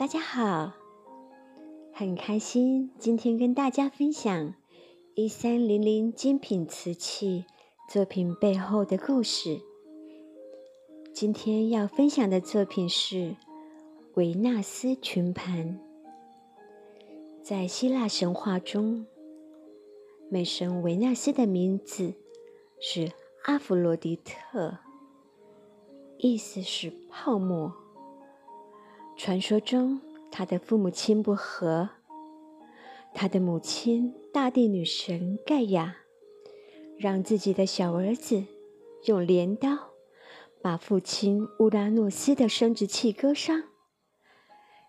大家好，很开心今天跟大家分享一三零零精品瓷器作品背后的故事。今天要分享的作品是维纳斯群盘。在希腊神话中，美神维纳斯的名字是阿弗罗狄特，意思是泡沫。传说中，他的父母亲不和。他的母亲大地女神盖亚，让自己的小儿子用镰刀把父亲乌拉诺斯的生殖器割伤，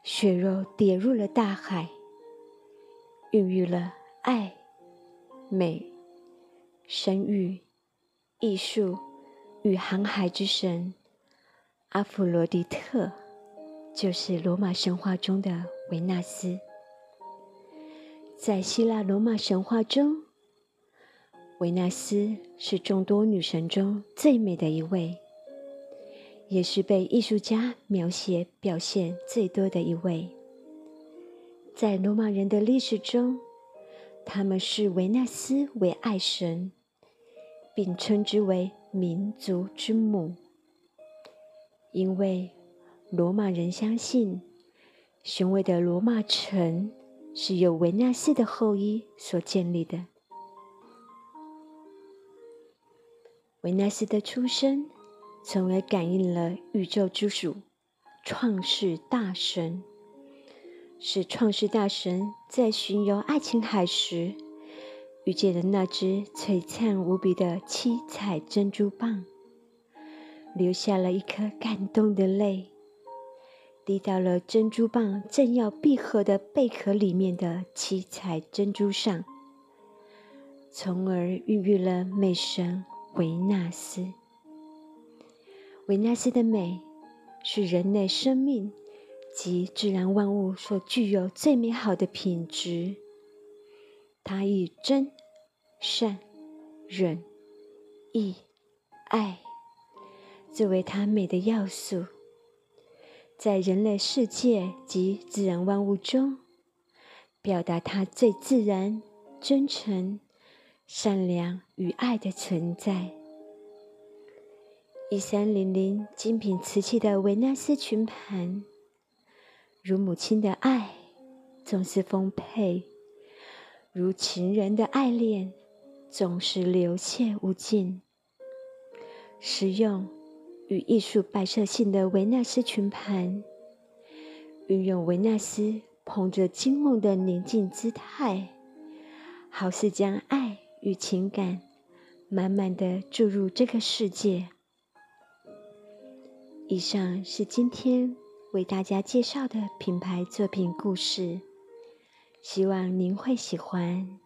血肉跌入了大海，孕育了爱、美、生育、艺术与航海之神阿弗罗狄特。就是罗马神话中的维纳斯。在希腊罗马神话中，维纳斯是众多女神中最美的一位，也是被艺术家描写表现最多的一位。在罗马人的历史中，他们视维纳斯为爱神，并称之为民族之母，因为。罗马人相信，雄伟的罗马城是由维纳斯的后裔所建立的。维纳斯的出生，从而感应了宇宙之主——创世大神，是创世大神在巡游爱琴海时，遇见了那只璀璨无比的七彩珍珠蚌，流下了一颗感动的泪。滴到了珍珠蚌正要闭合的贝壳里面的七彩珍珠上，从而孕育了美神维纳斯。维纳斯的美是人类生命及自然万物所具有最美好的品质。它以真、善、忍、义、爱作为它美的要素。在人类世界及自然万物中，表达它最自然、真诚、善良与爱的存在。一三零零精品瓷器的维纳斯群盘，如母亲的爱总是丰沛，如情人的爱恋总是流泻无尽，实用。与艺术摆设性的维纳斯群盘，运用维纳斯捧着金梦的宁静姿态，好似将爱与情感满满的注入这个世界。以上是今天为大家介绍的品牌作品故事，希望您会喜欢。